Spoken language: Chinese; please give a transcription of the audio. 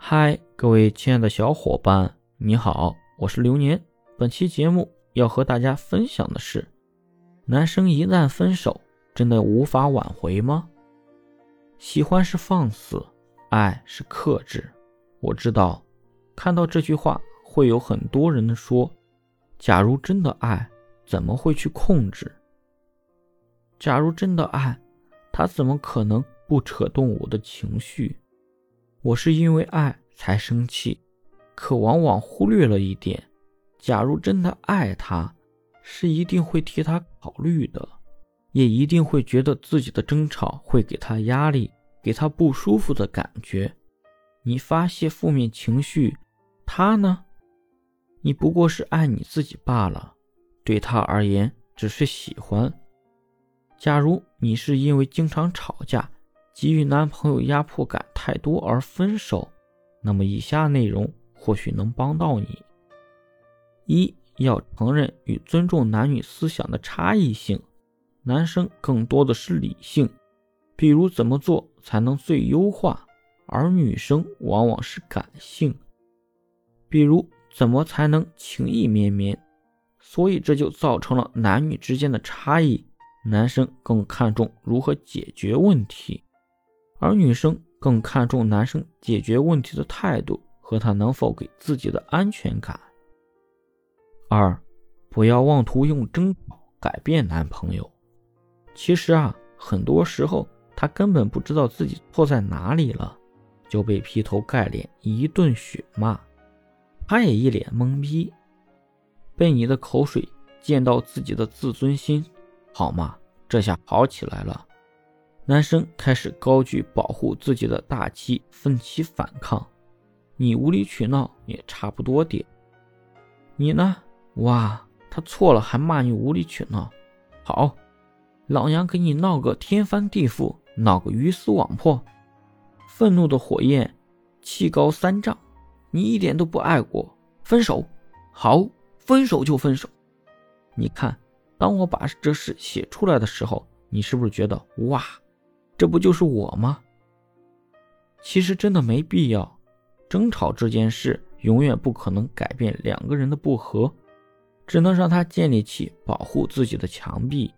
嗨，各位亲爱的小伙伴，你好，我是流年。本期节目要和大家分享的是：男生一旦分手，真的无法挽回吗？喜欢是放肆，爱是克制。我知道，看到这句话，会有很多人说：假如真的爱，怎么会去控制？假如真的爱，他怎么可能不扯动我的情绪？我是因为爱才生气，可往往忽略了一点：假如真的爱他，是一定会替他考虑的，也一定会觉得自己的争吵会给他压力，给他不舒服的感觉。你发泄负面情绪，他呢？你不过是爱你自己罢了，对他而言只是喜欢。假如你是因为经常吵架，给予男朋友压迫感太多而分手，那么以下内容或许能帮到你：一要承认与尊重男女思想的差异性，男生更多的是理性，比如怎么做才能最优化；而女生往往是感性，比如怎么才能情意绵绵。所以这就造成了男女之间的差异，男生更看重如何解决问题。而女生更看重男生解决问题的态度和他能否给自己的安全感。二，不要妄图用争吵改变男朋友。其实啊，很多时候他根本不知道自己错在哪里了，就被劈头盖脸一顿血骂，他也一脸懵逼，被你的口水溅到自己的自尊心，好吗？这下好起来了。男生开始高举保护自己的大旗，奋起反抗。你无理取闹也差不多点。你呢？哇，他错了还骂你无理取闹。好，老娘给你闹个天翻地覆，闹个鱼死网破。愤怒的火焰，气高三丈。你一点都不爱我，分手。好，分手就分手。你看，当我把这事写出来的时候，你是不是觉得哇？这不就是我吗？其实真的没必要，争吵这件事永远不可能改变两个人的不和，只能让他建立起保护自己的墙壁，